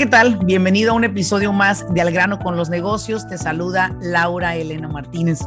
¿Qué tal? Bienvenido a un episodio más de Al grano con los negocios. Te saluda Laura Elena Martínez.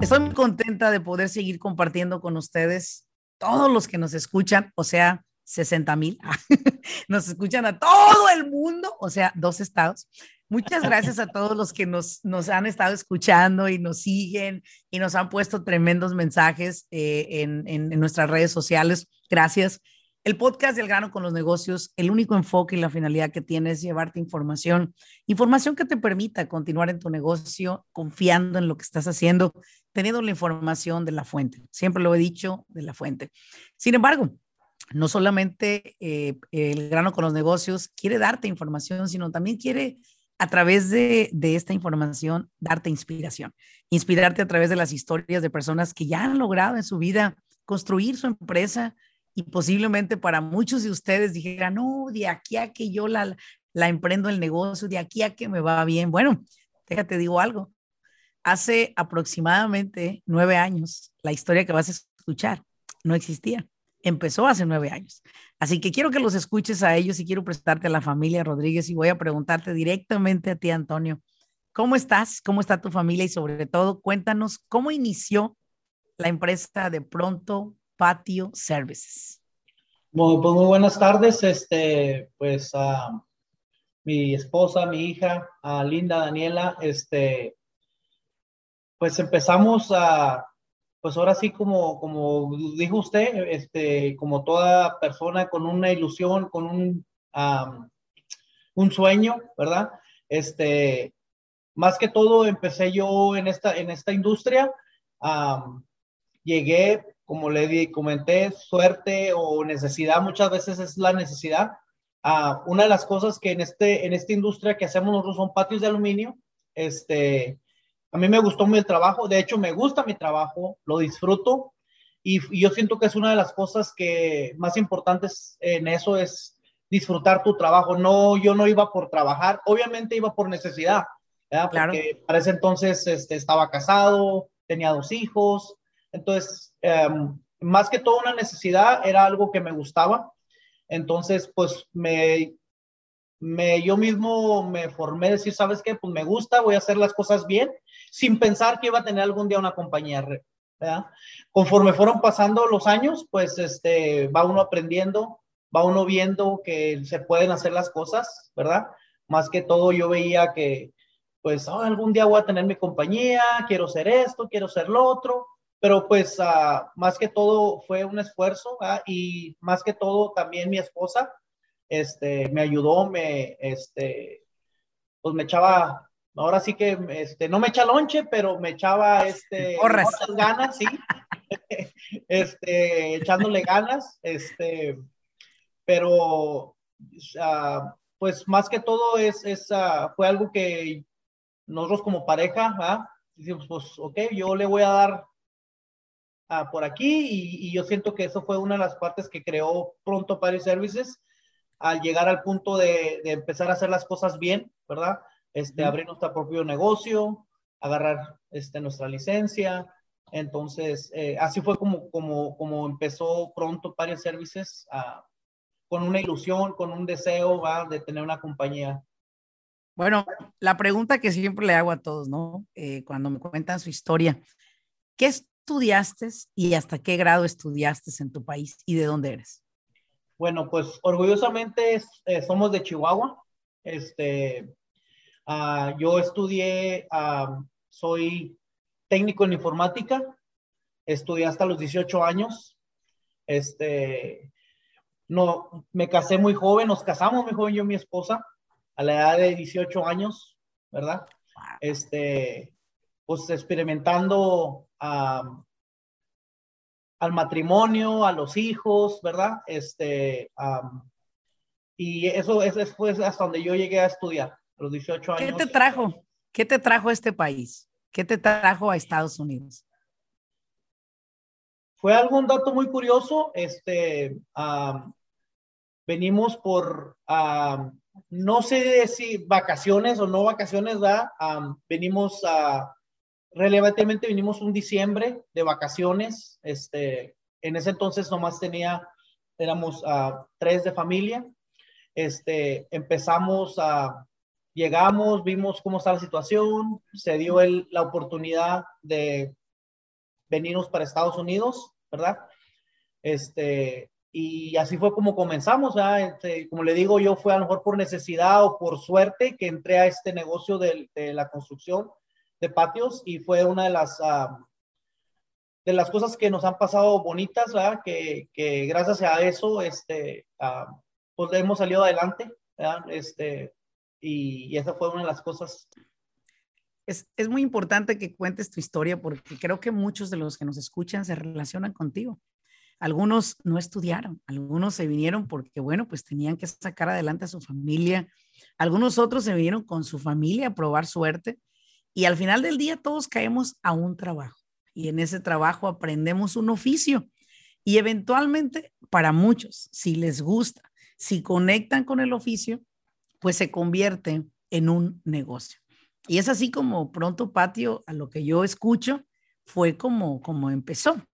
Estoy muy contenta de poder seguir compartiendo con ustedes, todos los que nos escuchan, o sea, 60 mil, nos escuchan a todo el mundo, o sea, dos estados. Muchas gracias a todos los que nos, nos han estado escuchando y nos siguen y nos han puesto tremendos mensajes eh, en, en, en nuestras redes sociales. Gracias. El podcast del grano con los negocios, el único enfoque y la finalidad que tiene es llevarte información, información que te permita continuar en tu negocio confiando en lo que estás haciendo, teniendo la información de la fuente. Siempre lo he dicho, de la fuente. Sin embargo, no solamente eh, el grano con los negocios quiere darte información, sino también quiere a través de, de, esta información darte inspiración, inspirarte a través de las historias de personas que ya han logrado en su vida construir su empresa, y posiblemente para muchos de ustedes dijeran, no, de aquí a que yo la, la emprendo el negocio, de aquí a que me va bien. Bueno, déjate digo algo. Hace aproximadamente nueve años, la historia que vas a escuchar no existía. Empezó hace nueve años. Así que quiero que los escuches a ellos y quiero prestarte a la familia Rodríguez y voy a preguntarte directamente a ti, Antonio. ¿Cómo estás? ¿Cómo está tu familia? Y sobre todo, cuéntanos cómo inició la empresa de pronto Patio Services. Bueno, pues muy buenas tardes. Este, pues uh, mi esposa, mi hija, a Linda, Daniela, este, pues empezamos a, pues ahora sí como, como dijo usted, este, como toda persona con una ilusión, con un, un sueño, ¿verdad? Este, más que todo empecé yo en esta, en esta industria. Llegué como le comenté, suerte o necesidad, muchas veces es la necesidad. Uh, una de las cosas que en, este, en esta industria que hacemos nosotros son patios de aluminio. Este, a mí me gustó mi trabajo, de hecho me gusta mi trabajo, lo disfruto y, y yo siento que es una de las cosas que más importantes en eso es disfrutar tu trabajo. No, yo no iba por trabajar, obviamente iba por necesidad, ¿verdad? Claro. Porque para ese entonces este, estaba casado, tenía dos hijos, entonces, um, más que todo una necesidad, era algo que me gustaba. Entonces, pues me, me, yo mismo me formé decir, ¿sabes qué? Pues me gusta, voy a hacer las cosas bien, sin pensar que iba a tener algún día una compañía. Conforme fueron pasando los años, pues este, va uno aprendiendo, va uno viendo que se pueden hacer las cosas, ¿verdad? Más que todo yo veía que, pues, algún día voy a tener mi compañía, quiero ser esto, quiero ser lo otro, pero pues uh, más que todo fue un esfuerzo ¿ah? y más que todo también mi esposa este, me ayudó, me, este, pues me echaba, ahora sí que este, no me echa lonche, pero me echaba este, muchas ganas, sí, este, echándole ganas, este, pero uh, pues más que todo es, es uh, fue algo que nosotros como pareja, ¿ah? decimos, pues ok, yo le voy a dar uh, por aquí y, y, yo siento que eso fue una de las partes que creó pronto Party Services al llegar al punto de, de empezar a hacer las cosas bien, ¿verdad? Este, abrir nuestro propio negocio, agarrar este, nuestra licencia. Entonces, eh, así fue como, como, como empezó pronto Party Services con una ilusión, con un deseo ¿va? de tener una compañía. Bueno, la pregunta que siempre le hago a todos, ¿no? Eh, cuando me cuentan su historia, ¿qué es estudiaste y hasta qué grado estudiaste en tu país y de dónde eres? Bueno, pues orgullosamente eh, somos de Chihuahua. Este, uh, yo estudié, uh, soy técnico en informática, estudié hasta los 18 años. Este, no, me casé muy joven, nos casamos muy joven yo y mi esposa, a la edad de 18 años, ¿verdad? Este, pues experimentando al matrimonio, a los hijos, ¿verdad? Este, y eso, eso fue hasta donde yo llegué a estudiar, a los 18 años. ¿Qué te trajo? ¿Qué te trajo a este país? ¿Qué te trajo a Estados Unidos? Fue algún dato muy curioso. Este, venimos por, no sé si vacaciones o no vacaciones, ¿verdad? venimos a, relevantemente vinimos un diciembre de vacaciones. Este, en ese entonces nomás tenía, éramos tres de familia. Este, empezamos a, llegamos, vimos cómo está la situación, se dio el, la oportunidad de venirnos para Estados Unidos, ¿verdad? Este, y así fue como comenzamos, este, como le digo, yo fue a lo mejor por necesidad o por suerte que entré a este negocio de, de la construcción de patios y fue una de las, ah, de las cosas que nos han pasado bonitas. Que, gracias a eso, este, uh, pues hemos salido adelante. Este, y, y esa fue una de las cosas es, es, muy importante que cuentes tu historia porque creo que muchos de los que nos escuchan se relacionan contigo. Algunos no estudiaron, algunos se vinieron porque, bueno, pues tenían que sacar adelante a su familia. Algunos otros se vinieron con su familia a probar suerte. Y al final del día todos caemos a un trabajo. Y en ese trabajo aprendemos un oficio. Y eventualmente, para muchos, si les gusta, si conectan con el oficio, pues se convierte en un negocio. Y es así como pronto Patio, a lo que yo escucho, fue como, como empezó.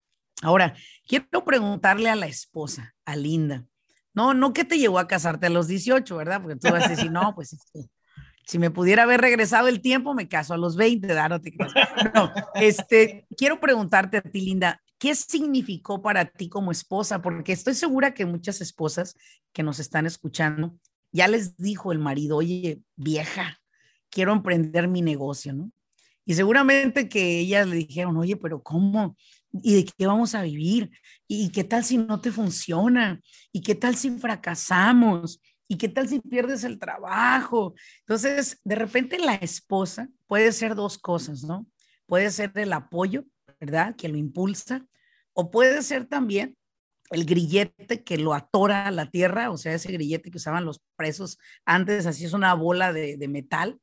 Ahora, quiero preguntarle a la esposa, a Linda. No, no que te llevó a casarte a los 18, ¿verdad? Porque tú vas a decir, no, pues este, si me pudiera haber regresado el tiempo, me caso a los 20, ¿verdad? No, te no este, quiero preguntarte a ti, Linda, ¿qué significó para ti como esposa? Porque estoy segura que muchas esposas que nos están escuchando ya les dijo el marido, oye, vieja, quiero emprender mi negocio, ¿no? Y seguramente que ellas le dijeron, oye, pero ¿cómo? ¿Y de qué vamos a vivir? ¿Y qué tal si no te funciona? ¿Y qué tal si fracasamos? ¿Y qué tal si pierdes el trabajo? Entonces, de repente la esposa puede ser dos cosas, ¿no? Puede ser el apoyo, ¿verdad? Que lo impulsa, o puede ser también el grillete que lo atora a la tierra, o sea, ese grillete que usaban los presos antes, así es una bola de, de metal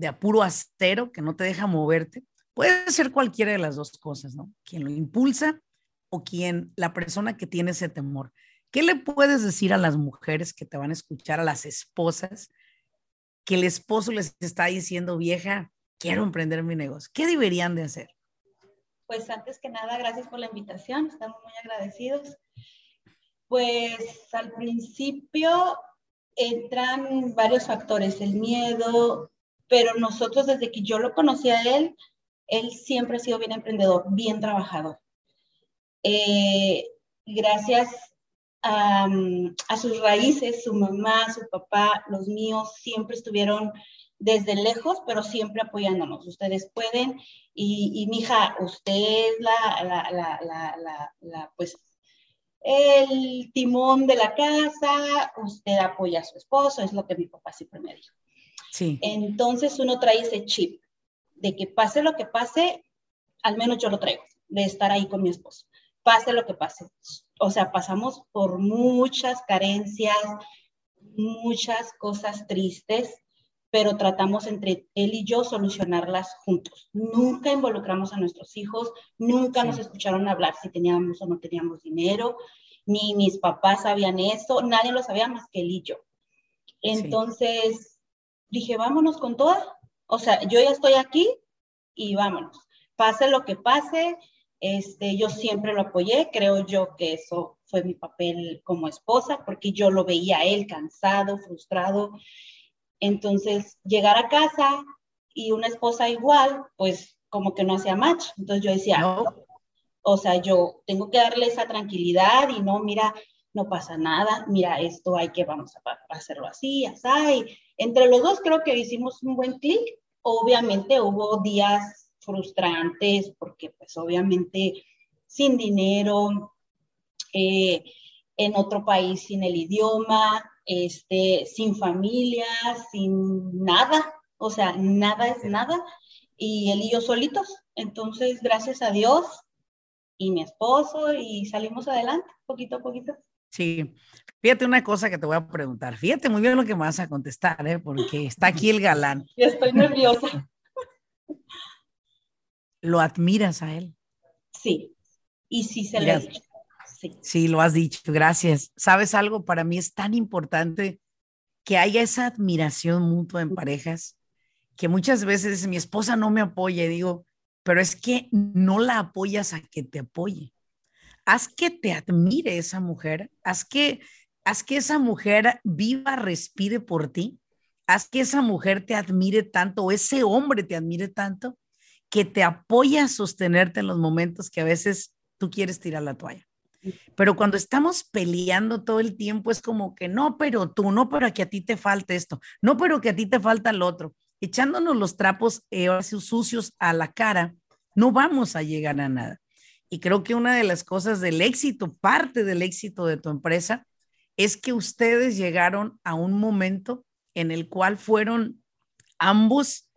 de apuro acero que no te deja moverte. Puede ser cualquiera de las dos cosas, ¿no? Quien lo impulsa o quien, la persona que tiene ese temor. ¿Qué le puedes decir a las mujeres que te van a escuchar, a las esposas, que el esposo les está diciendo, vieja, quiero emprender mi negocio? ¿Qué deberían de hacer? Pues antes que nada, gracias por la invitación, estamos muy agradecidos. Pues al principio entran varios factores, el miedo, pero nosotros desde que yo lo conocí a él, él siempre ha sido bien emprendedor, bien trabajador. Eh, gracias a, sus raíces, su mamá, su papá, los míos, siempre estuvieron desde lejos, pero siempre apoyándonos. Ustedes pueden, y, y mi hija, usted es la, la, la, la, pues, el timón de la casa, usted apoya a su esposo, es lo que mi papá siempre me dijo. Entonces uno trae ese chip de que pase lo que pase, al menos yo lo traigo, de estar ahí con mi esposo. Pase lo que pase. O sea, pasamos por muchas carencias, muchas cosas tristes, pero tratamos entre él y yo solucionarlas juntos. Nunca involucramos a nuestros hijos, nunca nos escucharon hablar si teníamos o no teníamos dinero, ni mis papás sabían eso, nadie lo sabía más que él y yo. Entonces, dije, vámonos con toda. O sea, yo ya estoy aquí y vámonos. Pase lo que pase, este, yo siempre lo apoyé, creo yo que eso fue mi papel como esposa, porque yo lo veía a él cansado, frustrado. Entonces, llegar a casa y una esposa igual, pues como que no hacía match. Entonces yo decía, no. o sea, yo tengo que darle esa tranquilidad y no, mira, no pasa nada, mira, esto hay que, vamos a hacerlo así, así. Entre los dos creo que hicimos un buen clic. Obviamente hubo días frustrantes porque pues obviamente sin dinero, eh, en otro país sin el idioma, este, sin familia, sin nada, o sea, nada es nada, y él y yo solitos. Entonces, gracias a Dios, y mi esposo y salimos adelante poquito a poquito. Sí, fíjate una cosa que te voy a preguntar. Fíjate muy bien lo que me vas a contestar, ¿eh? porque está aquí el galán. estoy nerviosa. ¿Lo admiras a él? Sí, y sí se le ha dicho. Sí. sí, lo has dicho, gracias. ¿Sabes algo? Para mí es tan importante que haya esa admiración mutua en parejas, que muchas veces mi esposa no me apoya y digo, pero es que no la apoyas a que te apoye haz que te admire esa mujer, haz que, haz que esa mujer viva, respire por ti, haz que esa mujer te admire tanto o ese hombre te admire tanto que te apoya a sostenerte en los momentos que a veces tú quieres tirar la toalla. Pero cuando estamos peleando todo el tiempo es como que no, pero tú, no, pero que a ti te falta esto, no, pero que a ti te falta lo otro, echándonos los trapos eh, sucios a la cara, no vamos a llegar a nada. Y creo que una de las cosas del éxito, parte del éxito de tu empresa, es que ustedes llegaron a un momento en el cual fueron ambos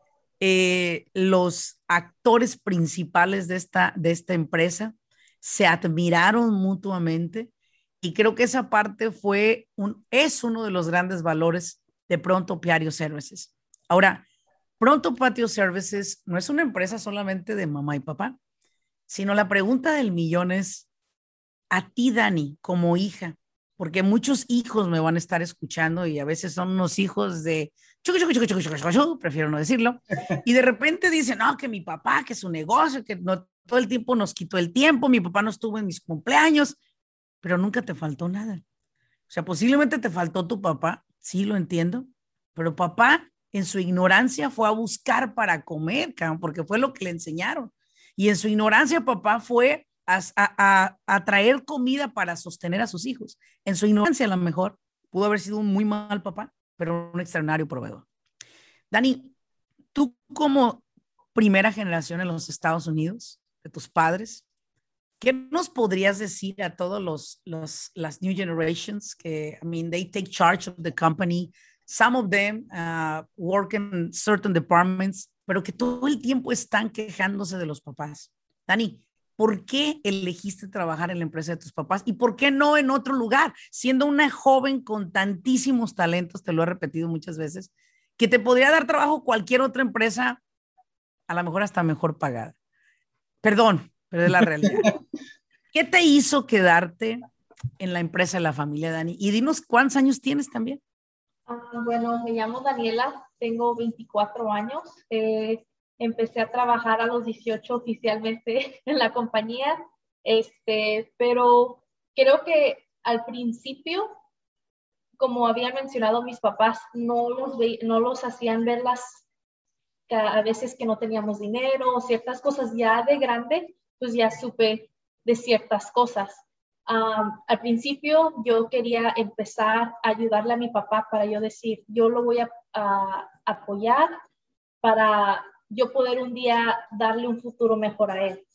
eh, los actores principales de esta, de esta empresa, se admiraron mutuamente y creo que esa parte fue un, es uno de los grandes valores de Pronto Patio Services. Ahora, Pronto Patio Services no es una empresa solamente de mamá y papá sino la pregunta del millón es, a ti, Dani, como hija, porque muchos hijos me van a estar escuchando y a veces son unos hijos de, prefiero no decirlo, y de repente dicen, no, que mi papá, que su negocio, que no, todo el tiempo nos quitó el tiempo, mi papá no estuvo en mis cumpleaños, pero nunca te faltó nada. O sea, posiblemente te faltó tu papá, sí lo entiendo, pero papá en su ignorancia fue a buscar para comer, porque fue lo que le enseñaron. Y en su ignorancia, papá fue a, traer comida para sostener a sus hijos. En su ignorancia, a lo mejor, pudo haber sido un muy mal papá, pero un extraordinario proveedor. Dani, tú como primera generación en los Estados Unidos, de tus padres, ¿qué nos podrías decir a todos los, los las new generations que, I mean, they take charge of the company, some of them uh, work in certain departments, pero que todo el tiempo están quejándose de los papás. Dani, ¿por qué elegiste trabajar en la empresa de tus papás y por qué no en otro lugar? Siendo una joven con tantísimos talentos, te lo he repetido muchas veces, que te podría dar trabajo cualquier otra empresa, a lo mejor hasta mejor pagada. Perdón, pero es la realidad. ¿Qué te hizo quedarte en la empresa de la familia, Dani? Y dinos cuántos años tienes también. Ah, bueno, me llamo Daniela, tengo 24 años. Eh, empecé a trabajar a los 18 oficialmente en la compañía, este, pero creo que al principio, como había mencionado mis papás, no los, no los hacían ver las a veces que no teníamos dinero, ciertas cosas ya de grande, pues ya supe de ciertas cosas. Al principio yo quería empezar a ayudarle a mi papá para yo decir, yo lo voy a, apoyar para yo poder un día darle un futuro mejor a él.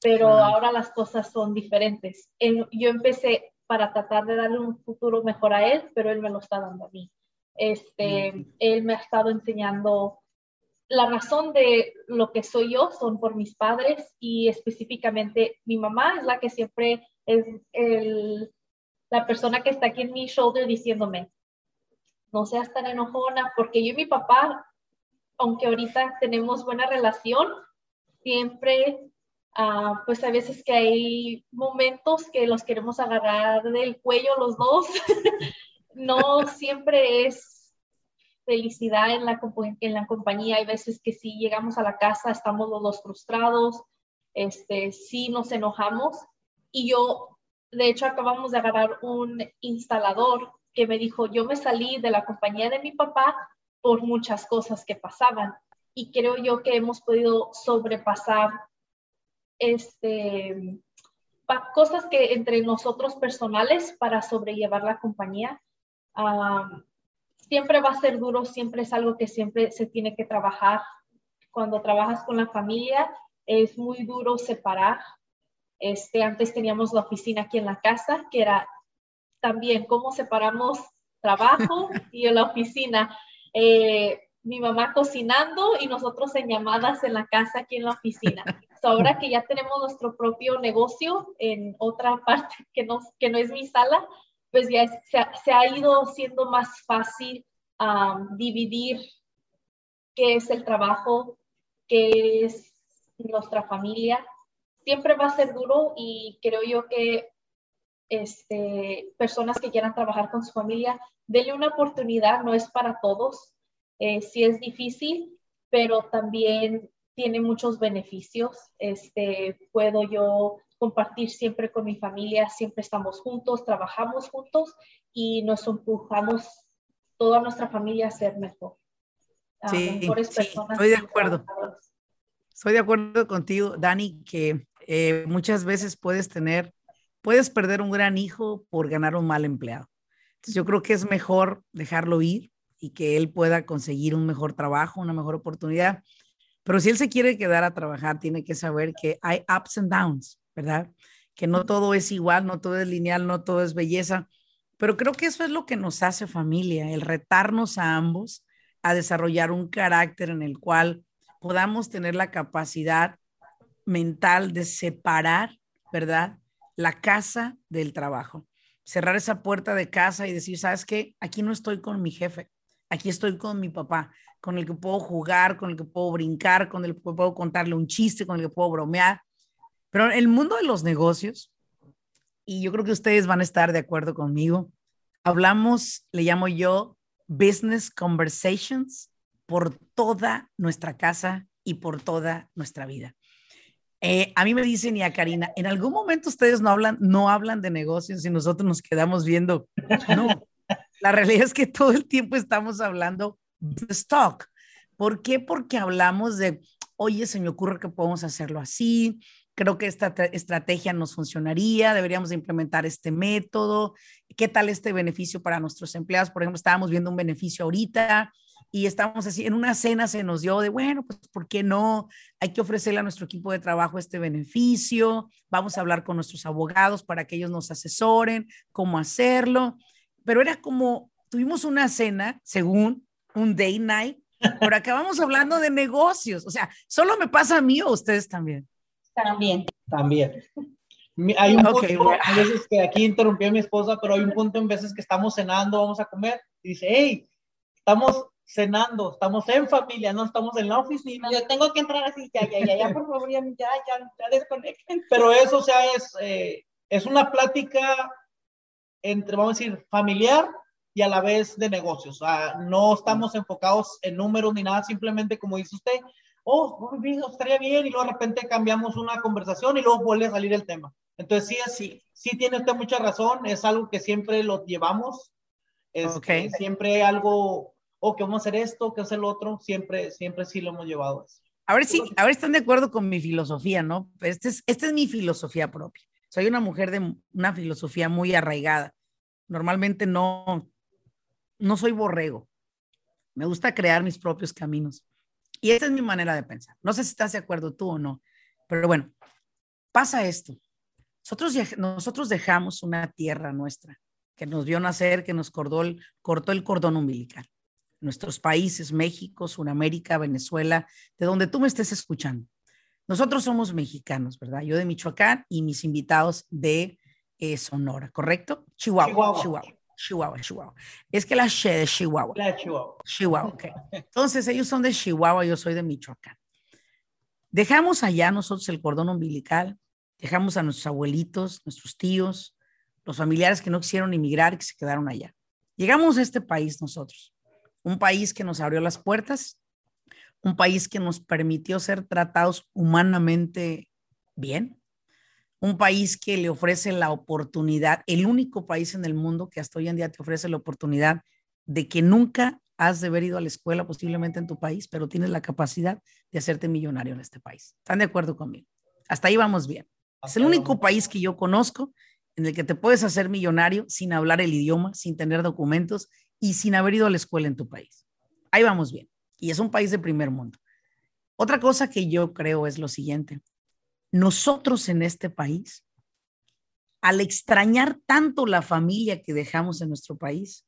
Pero ahora las cosas son diferentes. yo empecé para tratar de darle un futuro mejor a él, pero él me lo está dando a mí. Este, Él me ha estado enseñando la razón de lo que soy yo son por mis padres y específicamente mi mamá es la que siempre es el, la persona que está aquí en mi shoulder diciéndome, no seas tan enojona, porque yo y mi papá, aunque ahorita tenemos buena relación, siempre, uh, pues a veces que hay momentos que los queremos agarrar del cuello los dos, no siempre es felicidad en la, en la compañía, hay veces que si llegamos a la casa estamos los dos frustrados, este, sí nos enojamos, y yo, de hecho, acabamos de agarrar un instalador que me dijo, yo me salí de la compañía de mi papá por muchas cosas que pasaban. Y creo yo que hemos podido sobrepasar este, cosas que entre nosotros personales para sobrellevar la compañía. siempre va a ser duro, siempre es algo que siempre se tiene que trabajar. Cuando trabajas con la familia, es muy duro separar este, antes teníamos la oficina aquí en la casa, que era también cómo separamos trabajo y la oficina. Eh, mi mamá cocinando y nosotros en llamadas en la casa aquí en la oficina. ahora que ya tenemos nuestro propio negocio en otra parte que no, que no es mi sala, pues ya se, ha, ido siendo más fácil dividir qué es el trabajo, qué es nuestra familia. Siempre va a ser duro y creo yo que este, personas que quieran trabajar con su familia, denle una oportunidad, no es para todos, eh, sí es difícil, pero también tiene muchos beneficios. Este, puedo yo compartir siempre con mi familia, siempre estamos juntos, trabajamos juntos y nos empujamos toda nuestra familia a ser mejor. Sí, estoy de acuerdo. Estoy de acuerdo contigo, Dani, que eh, muchas veces puedes tener, puedes perder un gran hijo por ganar un mal empleado. Entonces yo creo que es mejor dejarlo ir y que él pueda conseguir un mejor trabajo, una mejor oportunidad. Pero si él se quiere quedar a trabajar, tiene que saber que hay ups and downs, ¿verdad? Que no todo es igual, no todo es lineal, no todo es belleza. Pero creo que eso es lo que nos hace familia, el retarnos a ambos a desarrollar un carácter en el cual podamos tener la capacidad mental de separar, ¿verdad? La casa del trabajo. Cerrar esa puerta de casa y decir, ¿sabes qué? Aquí no estoy con mi jefe, aquí estoy con mi papá, con el que puedo jugar, con el que puedo brincar, con el que puedo contarle un chiste, con el que puedo bromear. Pero el mundo de los negocios, y yo creo que ustedes van a estar de acuerdo conmigo, hablamos, le llamo yo, business conversations por toda nuestra casa y por toda nuestra vida. Eh, a mí me dicen y a Karina, en algún momento ustedes no hablan, no hablan de negocios y nosotros nos quedamos viendo. No, la realidad es que todo el tiempo estamos hablando de stock. ¿Por qué? Porque hablamos de, oye, se me ocurre que podemos hacerlo así, creo que esta estrategia nos funcionaría, deberíamos implementar este método, qué tal este beneficio para nuestros empleados. Por ejemplo, estábamos viendo un beneficio ahorita y estábamos así, en una cena se nos dio de, bueno, pues, ¿por qué no? Hay que ofrecerle a nuestro equipo de trabajo este beneficio, vamos a hablar con nuestros abogados para que ellos nos asesoren cómo hacerlo. Pero era como, tuvimos una cena, según un day night, pero acabamos hablando de negocios. O sea, ¿solo me pasa a mí o a ustedes también? También. También. Hay un punto, a veces que aquí interrumpí a mi esposa, pero hay un punto en veces que estamos cenando, vamos a comer, y dice, hey, estamos cenando, estamos en familia, no estamos en la oficina. Yo tengo que entrar así, ya, ya, ya, ya, por favor, ya, ya, ya, desconecten. Pero eso, o sea, es, eh, es una plática entre, vamos a decir, familiar y a la vez de negocios. O sea, no estamos enfocados en números ni nada, simplemente como dice usted, oh, estaría bien, y luego de repente cambiamos una conversación y luego vuelve a salir el tema. Entonces, sí, es, sí. sí tiene usted mucha razón, es algo que siempre lo llevamos, es este, siempre algo, oh, que vamos a hacer esto, que hacer lo otro, siempre, siempre sí lo hemos llevado. A ver si, a ver, están de acuerdo con mi filosofía, ¿no? Este es, esta es mi filosofía propia. Soy una mujer de una filosofía muy arraigada. Normalmente no, no soy borrego. Me gusta crear mis propios caminos. Y esa es mi manera de pensar. No sé si estás de acuerdo tú o no, pero bueno, pasa esto. Nosotros, nosotros dejamos una tierra nuestra que nos vio nacer, que nos cortó el, cortó el cordón umbilical. Nuestros países, México, Sudamérica, Venezuela, de donde tú me estés escuchando. Nosotros somos mexicanos, ¿verdad? Yo de Michoacán y mis invitados de eh, Sonora, ¿correcto? Chihuahua. Chihuahua. Chihuahua, Chihuahua. Es que la She de Chihuahua. La Chihuahua. Chihuahua, ok. Entonces ellos son de Chihuahua, yo soy de Michoacán. Dejamos allá nosotros el cordón umbilical, dejamos a nuestros abuelitos, nuestros tíos, los familiares que no quisieron emigrar y que se quedaron allá. Llegamos a este país nosotros, un país que nos abrió las puertas, un país que nos permitió ser tratados humanamente bien, un país que le ofrece la oportunidad, el único país en el mundo que hasta hoy en día te ofrece la oportunidad de que nunca has de haber ido a la escuela posiblemente en tu país, pero tienes la capacidad de hacerte millonario en este país. ¿Están de acuerdo conmigo? Hasta ahí vamos bien. Es el único país que yo conozco en el que te puedes hacer millonario sin hablar el idioma, sin tener documentos y sin haber ido a la escuela en tu país. Ahí vamos bien. Y es un país de primer mundo. Otra cosa que yo creo es lo siguiente nosotros en este país, al extrañar tanto la familia que dejamos en nuestro país,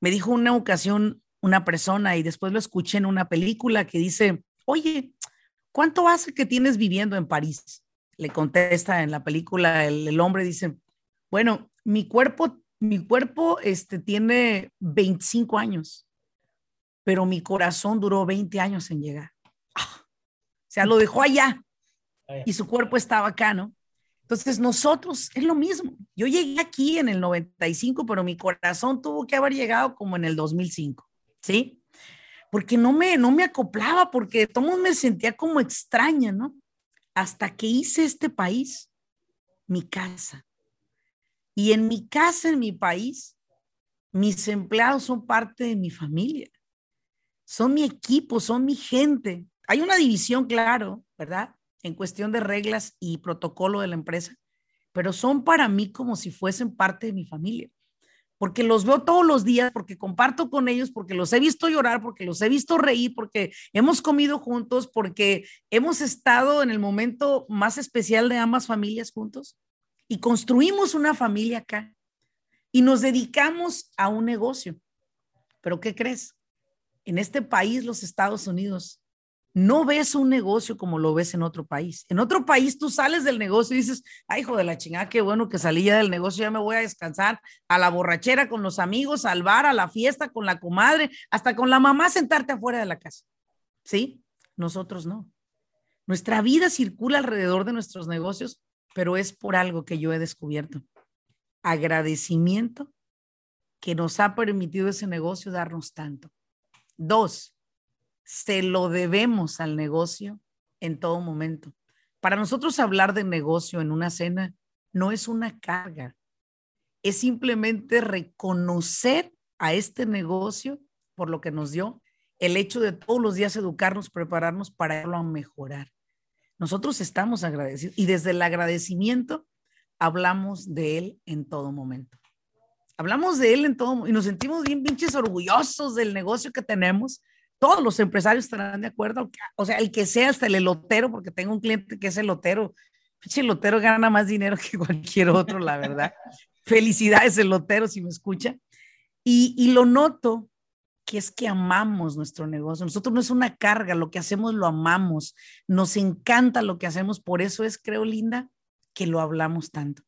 me dijo una ocasión una persona y después lo escuché en una película que dice, oye, ¿cuánto hace que tienes viviendo en París? Le contesta en la película el, el hombre, dice, bueno, mi cuerpo, mi cuerpo este, tiene 25 años, pero mi corazón duró 20 años en llegar. O sea, lo dejó allá y su cuerpo estaba acá, ¿no? Entonces nosotros es lo mismo. Yo llegué aquí en el 95, pero mi corazón tuvo que haber llegado como en el 2005, ¿sí? Porque no me, no me acoplaba, porque todo me sentía como extraña, ¿no? Hasta que hice este país mi casa. Y en mi casa, en mi país, mis empleados son parte de mi familia. Son mi equipo, son mi gente. Hay una división, claro, ¿verdad? En cuestión de reglas y protocolo de la empresa, pero son para mí como si fuesen parte de mi familia. Porque los veo todos los días, porque comparto con ellos, porque los he visto llorar, porque los he visto reír, porque hemos comido juntos, porque hemos estado en el momento más especial de ambas familias juntos y construimos una familia acá y nos dedicamos a un negocio. Pero ¿qué crees? En este país, los Estados Unidos, no ves un negocio como lo ves en otro país. En otro país tú sales del negocio y dices, ay, hijo de la chingada, qué bueno que salí ya del negocio, ya me voy a descansar a la borrachera con los amigos, al bar, a la fiesta con la comadre, hasta con la mamá sentarte afuera de la casa. ¿Sí? Nosotros no. Nuestra vida circula alrededor de nuestros negocios pero es por algo que yo he descubierto. Agradecimiento que nos ha permitido ese negocio darnos tanto. Dos, se lo debemos al negocio en todo momento. Para nosotros hablar de negocio en una cena no es una carga, es simplemente reconocer a este negocio por lo que nos dio, el hecho de todos los días educarnos, prepararnos para irlo a mejorar. Nosotros estamos agradecidos y desde el agradecimiento hablamos de Él en todo momento. Hablamos de Él en todo y nos sentimos bien pinches orgullosos del negocio que tenemos. Todos los empresarios estarán de acuerdo, o sea, el que sea hasta el elotero, porque tengo un cliente que es elotero. Pinche elotero gana más dinero que cualquier otro, la verdad. Felicidades, elotero, si me escucha. Y, y lo noto que es que amamos nuestro negocio. Nosotros no es una carga, lo que hacemos lo amamos, nos encanta lo que hacemos, por eso es, creo, Linda, que lo hablamos tanto.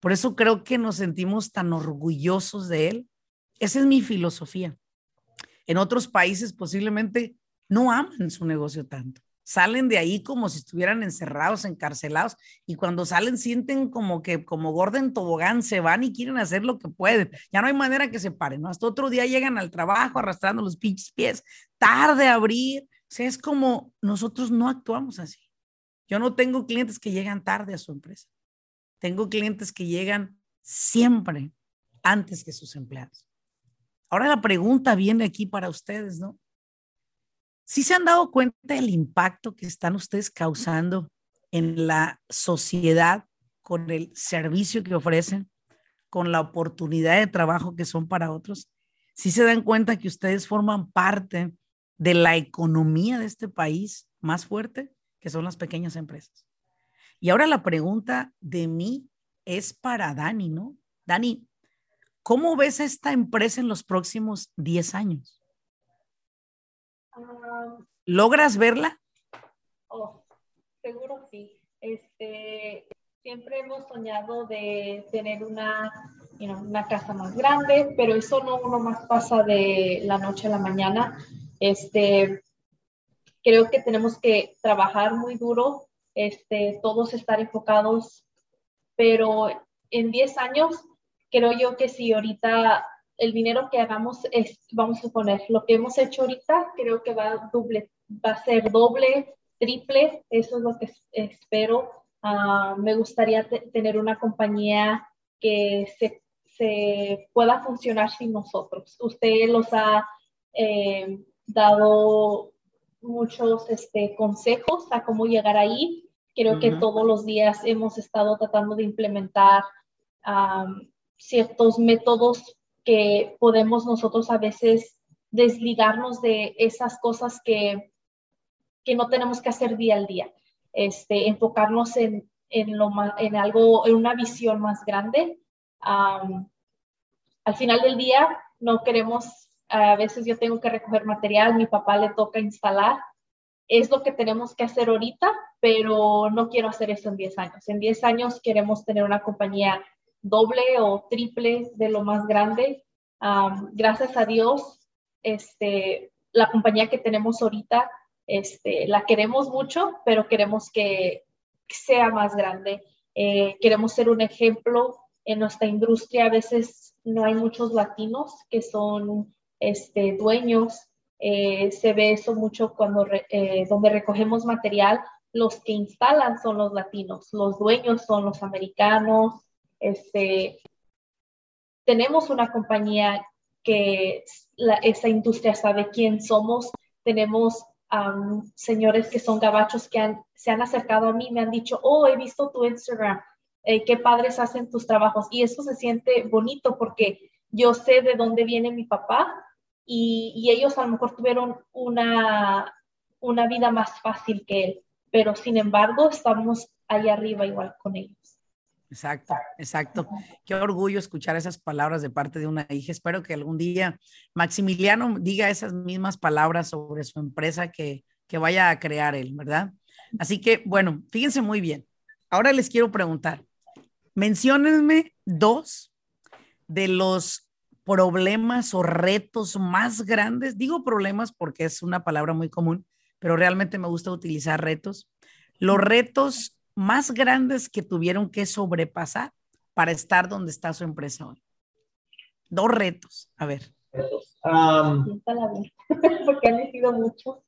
Por eso creo que nos sentimos tan orgullosos de él. Esa es mi filosofía. En otros países posiblemente no aman su negocio tanto salen de ahí como si estuvieran encerrados, encarcelados, y cuando salen sienten como que como Gordon Tobogán, se van y quieren hacer lo que pueden. Ya no hay manera que se paren, ¿no? Hasta otro día llegan al trabajo arrastrando los pinches pies, tarde a abrir. O sea, es como nosotros no actuamos así. Yo no tengo clientes que llegan tarde a su empresa. Tengo clientes que llegan siempre antes que sus empleados. Ahora la pregunta viene aquí para ustedes, ¿no? ¿Sí se han dado cuenta del impacto que están ustedes causando en la sociedad con el servicio que ofrecen, con la oportunidad de trabajo que son para otros? ¿Sí se dan cuenta que ustedes forman parte de la economía de este país más fuerte, que son las pequeñas empresas? Y ahora la pregunta de mí es para Dani, ¿no? Dani, ¿cómo ves esta empresa en los próximos 10 años? ¿Logras verla? Oh, seguro sí. Este, siempre hemos soñado de tener una, una casa más grande, pero eso no uno más pasa de la noche a la mañana. Este, creo que tenemos que trabajar muy duro, este, todos estar enfocados, pero en 10 años creo yo que si ahorita el dinero que hagamos es, vamos a suponer, lo que hemos hecho ahorita, creo que va, doble, va a ser doble, triple, eso es lo que espero. Ah, me gustaría tener una compañía que se, se, pueda funcionar sin nosotros. Usted los ha eh, dado muchos este, consejos a cómo llegar ahí. Creo que todos los días hemos estado tratando de implementar ciertos métodos que podemos nosotros a veces desligarnos de esas cosas que, que no tenemos que hacer día al día. Este, enfocarnos en, en, lo, en algo, en una visión más grande. al final del día, no queremos, a veces yo tengo que recoger material, mi papá le toca instalar. es lo que tenemos que hacer ahorita, pero no quiero hacer eso en 10 años. En 10 años queremos tener una compañía doble o triple de lo más grande. gracias a Dios, este, la compañía que tenemos ahorita, este, la queremos mucho, pero queremos que sea más grande. Eh, queremos ser un ejemplo en nuestra industria. A veces no hay muchos latinos que son este, dueños. Eh, se ve eso mucho cuando eh, donde recogemos material. Los que instalan son los latinos, los dueños son los americanos. Este, tenemos una compañía que esa industria sabe quién somos. Tenemos señores que son gabachos que se han acercado a mí, me han dicho, oh, he visto tu Instagram, eh, qué padres hacen tus trabajos. Y eso se siente bonito porque yo sé de dónde viene mi papá y, ellos a lo mejor tuvieron una, una vida más fácil que él, pero sin embargo estamos ahí arriba igual con ellos. Exacto, exacto. Qué orgullo escuchar esas palabras de parte de una hija. Espero que algún día Maximiliano diga esas mismas palabras sobre su empresa que, que vaya a crear él, ¿verdad? Así que, bueno, fíjense muy bien. Ahora les quiero preguntar, menciónenme dos de los problemas o retos más grandes. Digo problemas porque es una palabra muy común, pero realmente me gusta utilizar retos. Los retos más grandes que tuvieron que sobrepasar para estar donde está su empresa hoy? Dos retos, a ver. Porque han sido muchos.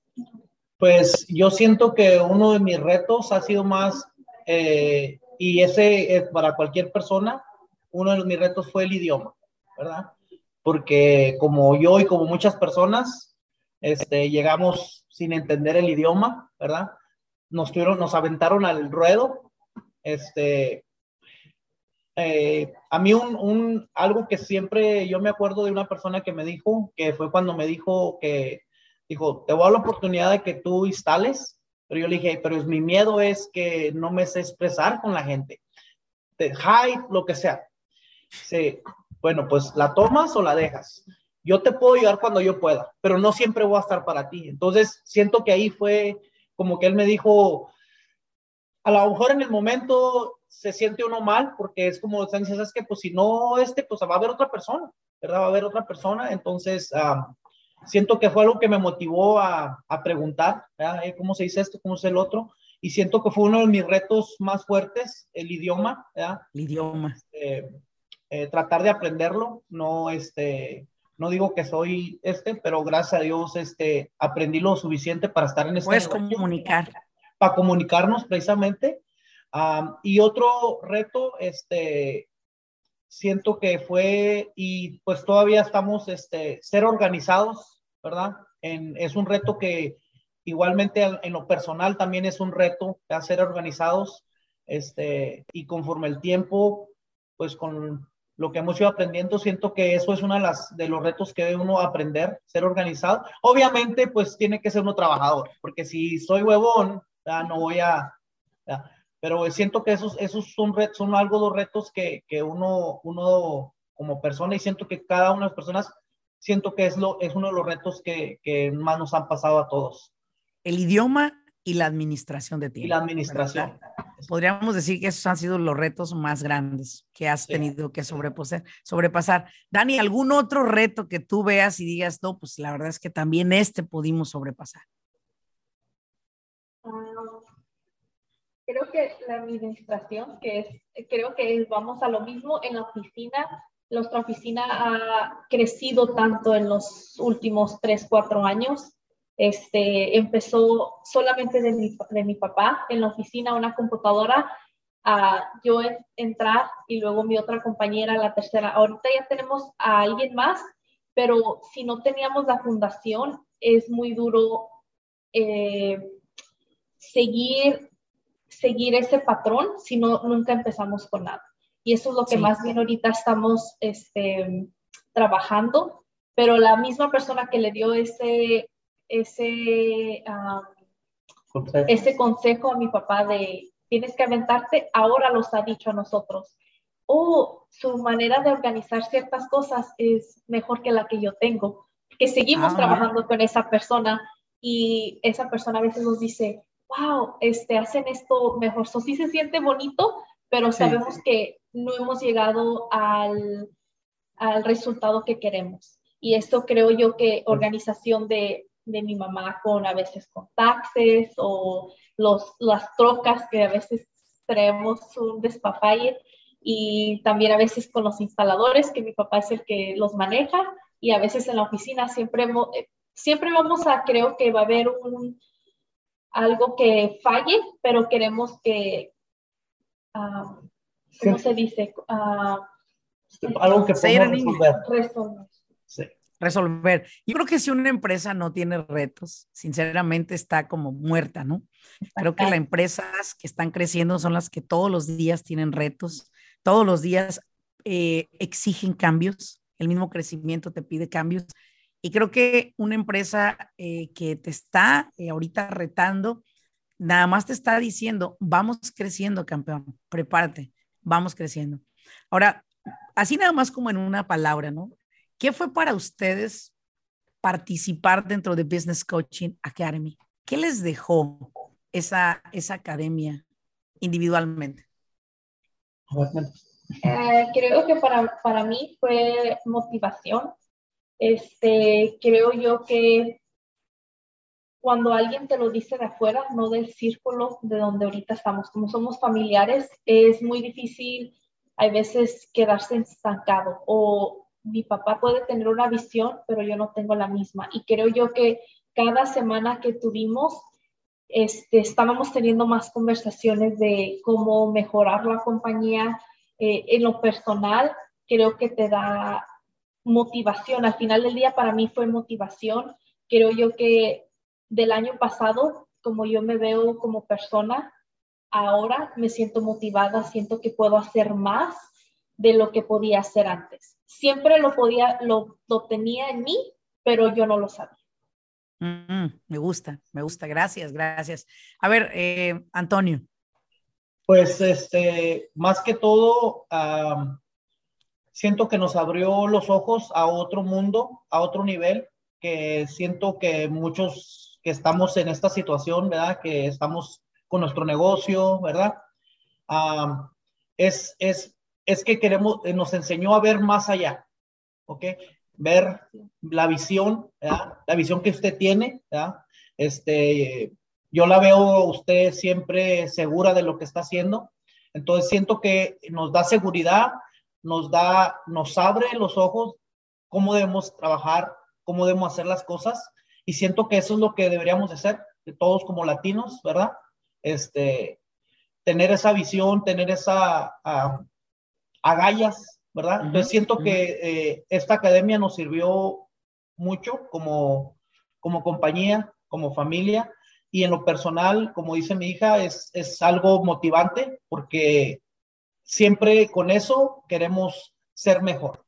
Pues yo siento que uno de mis retos ha sido más, eh, y ese es para cualquier persona, uno de mis retos fue el idioma, ¿verdad? Porque como yo y como muchas personas, este, llegamos sin entender el idioma, ¿verdad? Nos, tuvieron, nos aventaron al ruedo. Este, eh, a mí un, un, algo que siempre yo me acuerdo de una persona que me dijo, que fue cuando me dijo que, dijo, te voy a la oportunidad de que tú instales, pero yo le dije, pero es, mi miedo es que no me sé expresar con la gente. Te hype, lo que sea. Sí, bueno, pues la tomas o la dejas. Yo te puedo ayudar cuando yo pueda, pero no siempre voy a estar para ti. Entonces, siento que ahí fue como que él me dijo, a lo mejor en el momento se siente uno mal porque es como están diciendo, que pues si no este, pues va a haber otra persona, ¿verdad? Va a haber otra persona, entonces siento que fue algo que me motivó a, a preguntar, ¿verdad? ¿Cómo se dice esto? ¿Cómo es el otro? Y siento que fue uno de mis retos más fuertes, el idioma, ¿verdad? El idioma. Eh, eh, tratar de aprenderlo, no, este, no digo que soy este, pero gracias a Dios este, aprendí lo suficiente para estar en este Puedes comunicar. Para comunicarnos precisamente. y otro reto, este, siento que fue, y pues todavía estamos, este, ser organizados, ¿verdad? En, es un reto que igualmente en lo personal también es un reto, ser organizados, este, y conforme el tiempo, pues con lo que hemos ido aprendiendo, siento que eso es uno de, de los retos que debe uno aprender, ser organizado. Obviamente, pues tiene que ser uno trabajador, porque si soy huevón, ya no voy a... pero siento que esos, esos son, retos, son algo de retos que, que, uno, uno como persona, y siento que cada una de las personas, siento que es, lo, es uno de los retos que, que más nos han pasado a todos. El idioma y la administración de tiempo. Y la administración. Podríamos decir que esos han sido los retos más grandes que has tenido que sobrepasar, sobrepasar. Dani, ¿algún otro reto que tú veas y digas, no, pues la verdad es que también este pudimos sobrepasar? Ah, creo que la administración, que es, creo que vamos a lo mismo en la oficina. Nuestra oficina ha crecido tanto en los últimos tres, cuatro años este, empezó solamente de mi, de mi papá en la oficina, una computadora, a yo entrar y luego mi otra compañera, la tercera. Ahorita ya tenemos a alguien más, pero si no teníamos la fundación, es muy duro eh, seguir, seguir ese patrón si no, nunca empezamos con nada. Y eso es lo que más bien ahorita estamos este, trabajando, pero la misma persona que le dio ese, ese, consejo. ese consejo a mi papá de tienes que aventarte, ahora los ha dicho a nosotros. O su manera de organizar ciertas cosas es mejor que la que yo tengo, que seguimos ah, trabajando con esa persona y esa persona a veces nos dice, wow, este, hacen esto mejor. So, sí se siente bonito, pero sabemos que no hemos llegado al, al, resultado que queremos. Y esto creo yo que organización de, de mi mamá con a veces con taxes o los, las trocas que a veces traemos un despapalle y también a veces con los instaladores, que mi papá es el que los maneja y a veces en la oficina siempre, eh, siempre vamos a, creo que va a haber un, algo que falle, pero queremos que, uh, ¿cómo se dice? Uh, algo que podamos resolver. Resolver. Yo creo que si una empresa no tiene retos, sinceramente está como muerta, ¿no? Creo que las empresas que están creciendo son las que todos los días tienen retos, todos los días eh, exigen cambios, el mismo crecimiento te pide cambios y creo que una empresa eh, que te está eh, ahorita retando, nada más te está diciendo, vamos creciendo, campeón, prepárate, vamos creciendo. Ahora, así nada más como en una palabra, ¿no? ¿Qué fue para ustedes participar dentro de Business Coaching Academy? ¿Qué les dejó esa, esa academia individualmente? Eh, creo que para, para mí fue motivación este, creo yo que cuando alguien te lo dice de afuera, no del círculo de donde ahorita estamos, como somos familiares, es muy difícil hay veces quedarse estancado o mi papá puede tener una visión, pero yo no tengo la misma. Y creo yo que cada semana que tuvimos, este, estábamos teniendo más conversaciones de cómo mejorar la compañía. Eh, en lo personal, creo que te da motivación. Al final del día para mí fue motivación. Creo yo que del año pasado, como yo me veo como persona, ahora me siento motivada, siento que puedo hacer más de lo que podía hacer antes. Siempre lo podía, lo, tenía en mí, pero yo no lo sabía. Mm, me gusta, me gusta. Gracias, gracias. A ver, eh, Antonio. Pues, este, más que todo, siento que nos abrió los ojos a otro mundo, a otro nivel, que siento que muchos que estamos en esta situación, ¿verdad? Que estamos con nuestro negocio, ¿verdad? es, es, es que queremos, eh, nos enseñó a ver más allá, ¿ok? Ver la visión. La visión que usted tiene. Este, yo la veo usted siempre segura de lo que está haciendo, entonces siento que nos da seguridad, nos da, nos abre los ojos cómo debemos trabajar, cómo debemos hacer las cosas. Y siento que eso es lo que deberíamos hacer, todos como latinos, ¿verdad? Este, tener esa visión, tener esa uh, agallas, ¿verdad? Entonces siento que eh, esta academia nos sirvió mucho como, como compañía, como familia. Y en lo personal, como dice mi hija, es, es algo motivante porque siempre con eso queremos ser mejor,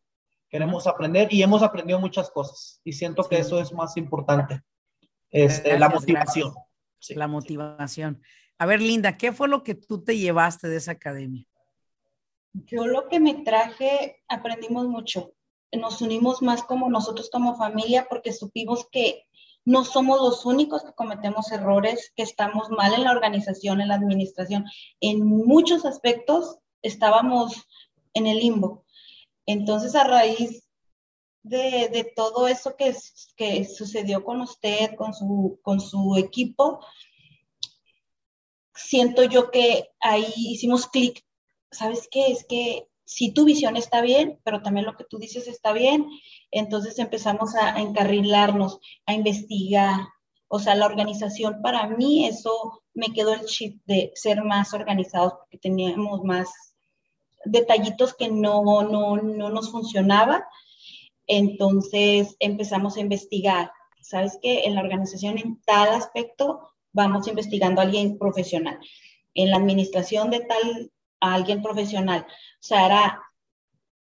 queremos aprender y hemos aprendido muchas cosas y siento que eso es más importante, este, la motivación. La motivación. A ver, Linda, ¿qué fue lo que tú te llevaste de esa academia? Yo lo que me traje, aprendimos mucho. Nos unimos más como nosotros como familia porque supimos que no somos los únicos que cometemos errores, que estamos mal en la organización, en la administración. En muchos aspectos estábamos en el limbo. Entonces, a raíz de, todo eso que, que sucedió con usted, con su, con su equipo, siento yo que ahí hicimos clic. ¿Sabes qué? Es que si tu visión está bien, pero también lo que tú dices está bien, entonces empezamos a, encarrilarnos, a investigar. O sea, la organización para mí, eso me quedó el chip de ser más organizados porque teníamos más detallitos que no, no, no nos funcionaba. Entonces empezamos a investigar. ¿Sabes qué? En la organización, en tal aspecto, vamos investigando a alguien profesional. En la administración de tal, a alguien profesional. O sea, era,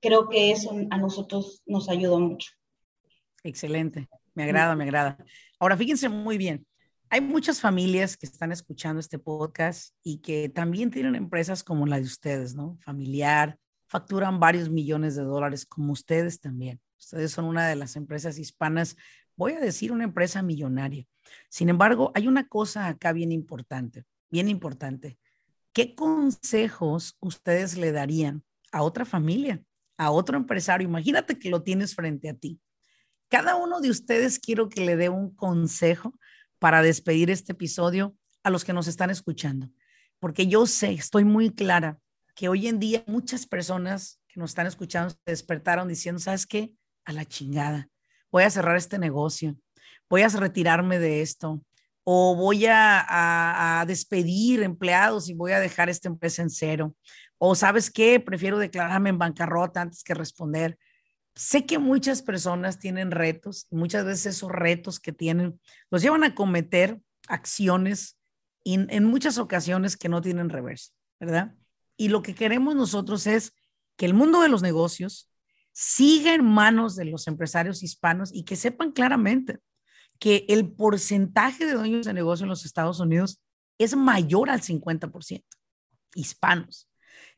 creo que eso a nosotros nos ayudó mucho. Excelente. Me agrada, me agrada. Ahora, fíjense muy bien. Hay muchas familias que están escuchando este podcast y que también tienen empresas como la de ustedes, ¿no? Familiar, facturan varios millones de dólares como ustedes también. Ustedes son una de las empresas hispanas voy a decir una empresa millonaria. Sin embargo, hay una cosa acá bien importante, bien importante. ¿Qué consejos ustedes le darían a otra familia, a otro empresario? Imagínate que lo tienes frente a ti. Cada uno de ustedes quiero que le dé un consejo para despedir este episodio a los que nos están escuchando, porque yo sé, estoy muy clara que hoy en día muchas personas que nos están escuchando se despertaron diciendo, ¿sabes qué? A la chingada, voy a cerrar este negocio, voy a retirarme de esto, o voy a, a, despedir empleados y voy a dejar esta empresa en cero, o sabes qué, prefiero declararme en bancarrota antes que responder. Sé que muchas personas tienen retos, y muchas veces esos retos que tienen los llevan a cometer acciones en muchas ocasiones que no tienen reverso, ¿verdad? Y lo que queremos nosotros es que el mundo de los negocios siga en manos de los empresarios hispanos y que sepan claramente que el porcentaje de dueños de negocio en los Estados Unidos es mayor al 50%, hispanos.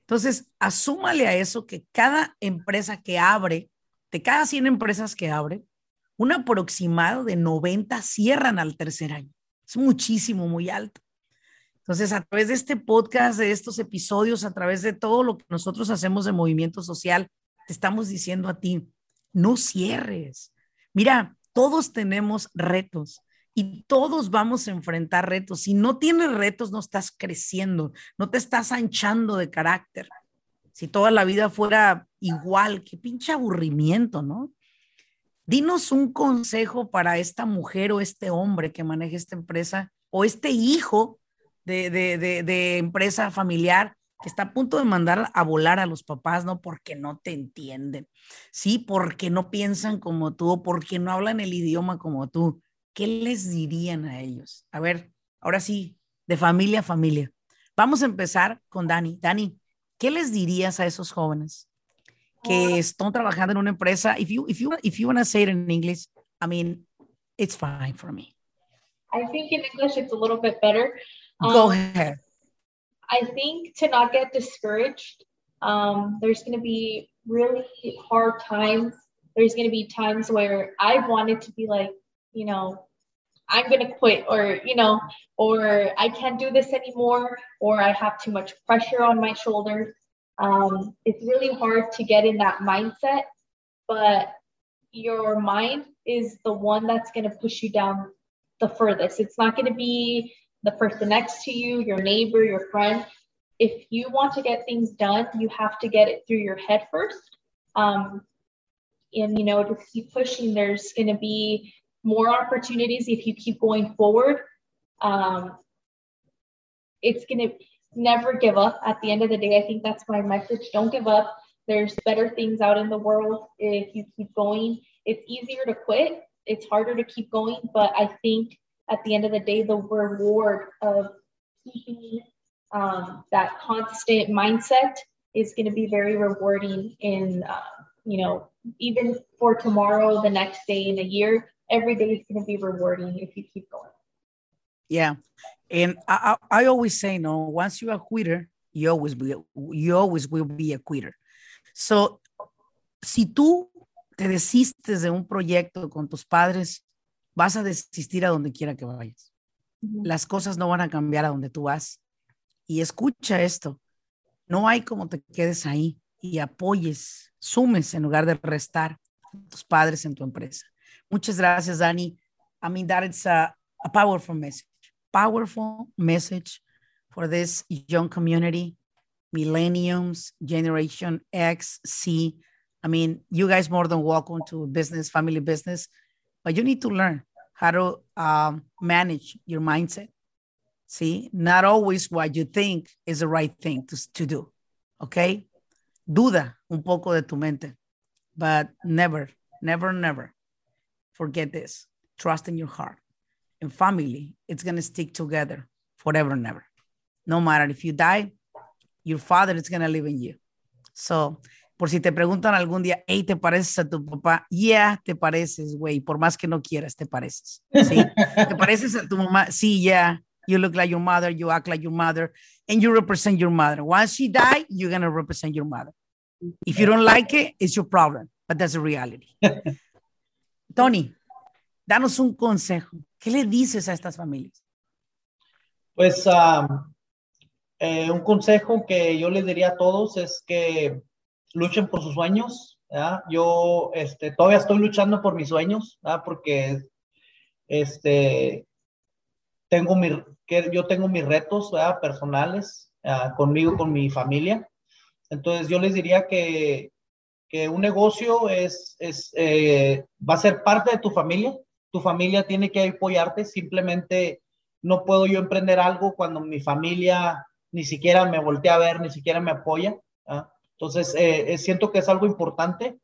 Entonces, asúmale a eso que cada empresa que abre, de cada 100 empresas que abre, un aproximado de 90 cierran al tercer año. Es muchísimo, muy alto. Entonces, a través de este podcast, de estos episodios, a través de todo lo que nosotros hacemos de movimiento social, te estamos diciendo a ti, no cierres. Mira, todos tenemos retos y todos vamos a enfrentar retos. Si no tienes retos, no estás creciendo, no te estás anchando de carácter. Si toda la vida fuera igual, qué pinche aburrimiento, ¿no? Dinos un consejo para esta mujer o este hombre que maneja esta empresa o este hijo de, de, de empresa familiar que está a punto de mandar a volar a los papás, ¿no? Porque no te entienden, ¿sí? Porque no piensan como tú o porque no hablan el idioma como tú. ¿Qué les dirían a ellos? A ver, ahora sí, de familia a familia. Vamos a empezar con Dani. Dani, ¿qué les dirías a esos jóvenes que están trabajando en una empresa? If you, if you, if you want to say it in English, I mean, it's fine for me. I think in English it's a little bit better. Go um, ahead. I think to not get discouraged, um, there's going to be really hard times. There's going to be times where I wanted to be like, you know, I'm going to quit or, you know, or I can't do this anymore, or I have too much pressure on my shoulders. Um, it's really hard to get in that mindset, but your mind is the one that's going to push you down the furthest. It's not going to be the person next to you, your neighbor, your friend. If you want to get things done, you have to get it through your head first. Um, and, you know, to keep pushing, there's going to be more opportunities if you keep going forward. Um, it's going to never give up at the end of the day. I think that's my message. Don't give up. There's better things out in the world if you keep going. It's easier to quit, it's harder to keep going, but I think at the end of the day, the reward of keeping um, that constant mindset is going to be very rewarding in, uh, you know, even for tomorrow, the next day in a year, every day is going to be rewarding if you keep going. Yeah. And I, I, always say, no, once you're a quitter, you always be, you always will be a quitter. So, si tú te desistes de un proyecto con tus padres, vas a desistir a donde quiera que vayas. Las cosas no van a cambiar a donde tú vas. Y escucha esto, no hay como te quedes ahí y apoyes, sumes en lugar de restar a tus padres en tu empresa. Muchas gracias, Dani. I mean, that it's a, a powerful message, powerful message for this young community, millenniums, Generation X, C. I mean, you guys more than welcome to business, family business. But you need to learn how to um, manage your mindset. See, not always what you think is the right thing to, to do. Okay. Duda un poco de tu mente, but never, never, never forget this. Trust in your heart. And family, it's going to stick together forever and ever. No matter if you die, your father is going to live in you. So por si te preguntan algún día, hey, ¿te pareces a tu papá? Yeah, te pareces, güey, por más que no quieras, te pareces. ¿sí? ¿Te pareces a tu mamá? Sí, yeah. You look like your mother, you act like your mother, and you represent your mother. Once she die, you're going to represent your mother. If you don't like it, it's your problem, but that's a reality. Tony, danos un consejo. ¿Qué le dices a estas familias? Pues eh, un consejo que yo les diría a todos es que luchen por sus sueños. Yo este, todavía estoy luchando por mis sueños, porque este, tengo mi, que yo tengo mis retos personales conmigo, con mi familia. Entonces yo les diría que, que un negocio es, es eh, va a ser parte de tu familia. Tu familia tiene que apoyarte. Simplemente no puedo yo emprender algo cuando mi familia ni siquiera me voltea a ver, ni siquiera me apoya. Entonces, eh, eh, siento que es algo importante,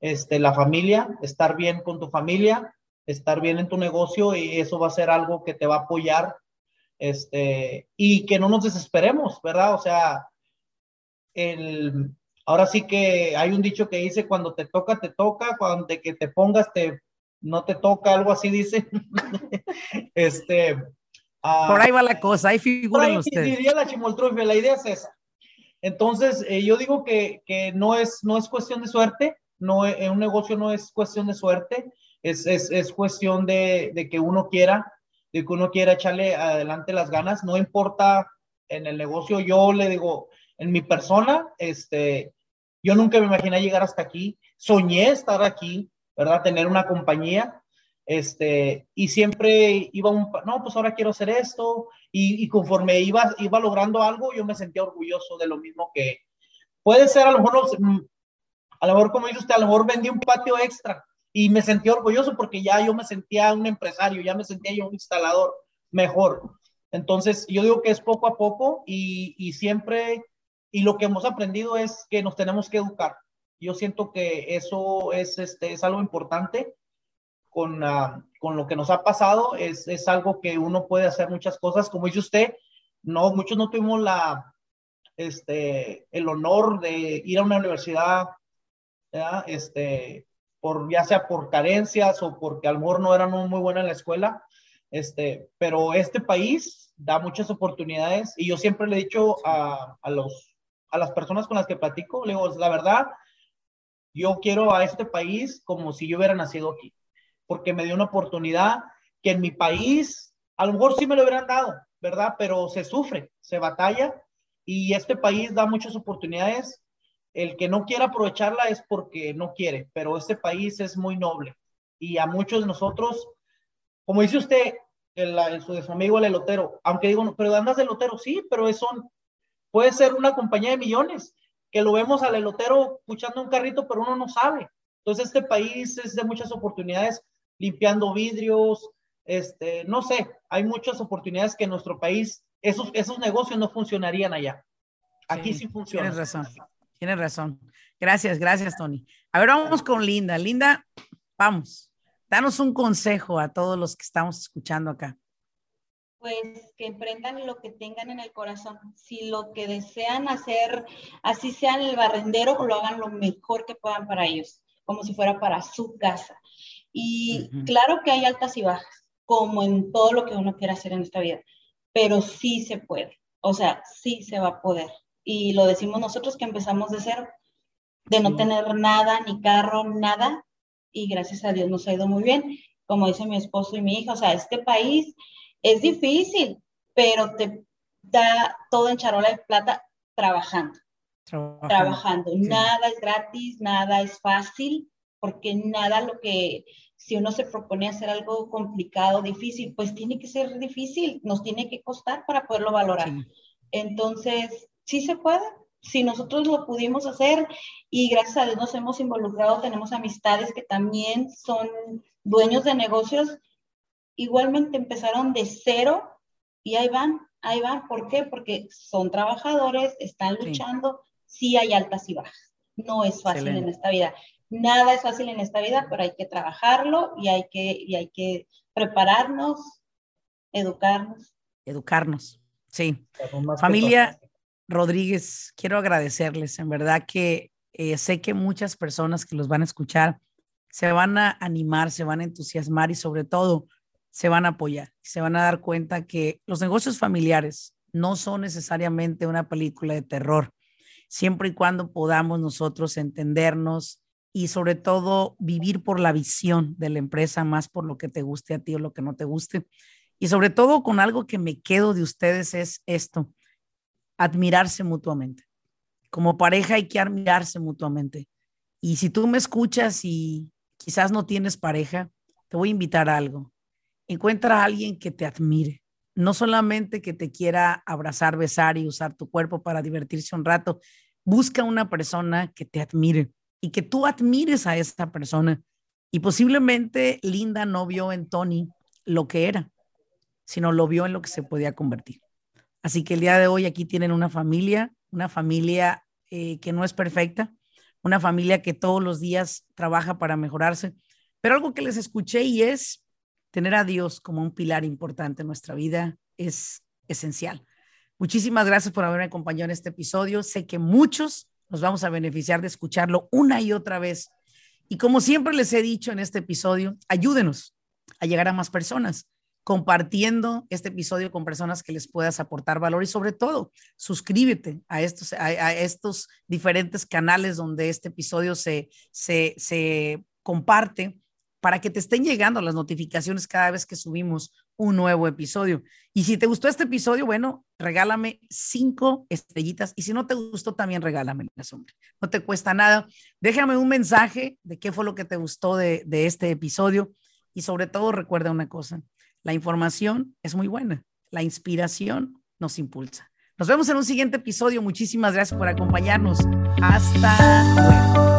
este, la familia, estar bien con tu familia, estar bien en tu negocio y eso va a ser algo que te va a apoyar, este, y que no nos desesperemos, ¿verdad? O sea, el, ahora sí que hay un dicho que dice, cuando te toca, te toca, cuando te, que te pongas, te, no te toca, algo así dice. este, ah, por ahí va la cosa, ahí figuran ustedes. Diría la chimoltrufia, la idea es esa. Entonces, eh, yo digo que, que, no, es, no es cuestión de suerte, no, en eh, un negocio no es cuestión de suerte, es, es, es cuestión de, de, que uno quiera, de que uno quiera echarle adelante las ganas, no importa en el negocio, yo le digo, en mi persona, este, yo nunca me imaginé llegar hasta aquí, soñé estar aquí, ¿verdad? Tener una compañía, este, y siempre iba un, no, pues ahora quiero hacer esto, y, conforme iba, iba logrando algo, yo me sentía orgulloso de lo mismo que, puede ser a lo mejor, mm, a lo mejor como dice usted, a lo mejor vendí un patio extra, y me sentía orgulloso porque ya yo me sentía un empresario, ya me sentía yo un instalador mejor. Entonces, yo digo que es poco a poco y, y siempre, y lo que hemos aprendido es que nos tenemos que educar. Yo siento que eso es, este, es algo importante con, con lo que nos ha pasado, es, es, algo que uno puede hacer muchas cosas. Como dice usted, no, muchos no tuvimos la, este, el honor de ir a una universidad, este, por, ya sea por carencias o porque al mejor no eran muy buenas en la escuela. Este, pero este país da muchas oportunidades y yo siempre le he dicho a, a, los, a las personas con las que platico, le digo, la verdad, yo quiero a este país como si yo hubiera nacido aquí porque me dio una oportunidad que en mi país a lo mejor sí me lo hubieran dado, ¿verdad? Pero se sufre, se batalla y este país da muchas oportunidades. El que no quiera aprovecharla es porque no quiere, pero este país es muy noble y a muchos de nosotros, como dice usted, el, el, su, su amigo el elotero, aunque digo, pero andas de elotero, sí, pero eso puede ser una compañía de millones, que lo vemos al elotero escuchando un carrito, pero uno no sabe. Entonces, este país es de muchas oportunidades limpiando vidrios, este, no sé, hay muchas oportunidades que en nuestro país, esos, esos negocios no funcionarían allá. Aquí sí, sí funciona. Tienes razón, tienes razón. Gracias, gracias, Tony. A ver, vamos con Linda. Linda, vamos, danos un consejo a todos los que estamos escuchando acá. Pues que emprendan lo que tengan en el corazón. Si lo que desean hacer, así sea en el barrendero, lo hagan lo mejor que puedan para ellos, como si fuera para su casa. Y claro que hay altas y bajas, como en todo lo que uno quiera hacer en esta vida, pero sí se puede, o sea, sí se va a poder. Y lo decimos nosotros que empezamos de cero, de no tener nada, ni carro, nada, y gracias a Dios nos ha ido muy bien. Como dice mi esposo y mi hija, o sea, este país es difícil, pero te da todo en charola de plata trabajando. Trabajando. trabajando. Nada es gratis, nada es fácil, porque nada lo que, si uno se propone hacer algo complicado, difícil, pues tiene que ser difícil, nos tiene que costar para poderlo valorar. Entonces, sí se puede. Si nosotros lo pudimos hacer y gracias a Dios nos hemos involucrado, tenemos amistades que también son dueños de negocios, igualmente empezaron de cero y ahí van, ahí van. ¿Por qué? Porque son trabajadores, están luchando, sí, hay altas y bajas. No es fácil en esta vida. Nada es fácil en esta vida, pero hay que trabajarlo y hay que, y hay que prepararnos, educarnos. Educarnos, sí. Familia Rodríguez, quiero agradecerles. En verdad que eh, sé que muchas personas que los van a escuchar se van a animar, se van a entusiasmar y sobre todo se van a apoyar. Se van a dar cuenta que los negocios familiares no son necesariamente una película de terror, siempre y cuando podamos nosotros entendernos, y sobre todo vivir por la visión de la empresa, más por lo que te guste a ti o lo que no te guste. Y sobre todo con algo que me quedo de ustedes es esto, admirarse mutuamente. Como pareja hay que admirarse mutuamente. Y si tú me escuchas y quizás no tienes pareja, te voy a invitar a algo. Encuentra a alguien que te admire, no solamente que te quiera abrazar, besar y usar tu cuerpo para divertirse un rato. Busca una persona que te admire y que tú admires a esta persona. Y posiblemente Linda no vio en Tony lo que era, sino lo vio en lo que se podía convertir. Así que el día de hoy aquí tienen una familia, una familia eh, que no es perfecta, una familia que todos los días trabaja para mejorarse, pero algo que les escuché y es tener a Dios como un pilar importante en nuestra vida es esencial. Muchísimas gracias por haberme acompañado en este episodio. Sé que muchos nos vamos a beneficiar de escucharlo una y otra vez. Y como siempre les he dicho en este episodio, ayúdenos a llegar a más personas compartiendo este episodio con personas que les puedas aportar valor y sobre todo suscríbete a estos, a, estos diferentes canales donde este episodio se, se, se comparte para que te estén llegando las notificaciones cada vez que subimos un nuevo episodio. Y si te gustó este episodio, bueno, regálame cinco estrellitas. Y si no te gustó, también regálame hombre. No te cuesta nada. Déjame un mensaje de qué fue lo que te gustó de, de este episodio. Y sobre todo, recuerda una cosa, la información es muy buena, la inspiración nos impulsa. Nos vemos en un siguiente episodio. Muchísimas gracias por acompañarnos. Hasta luego.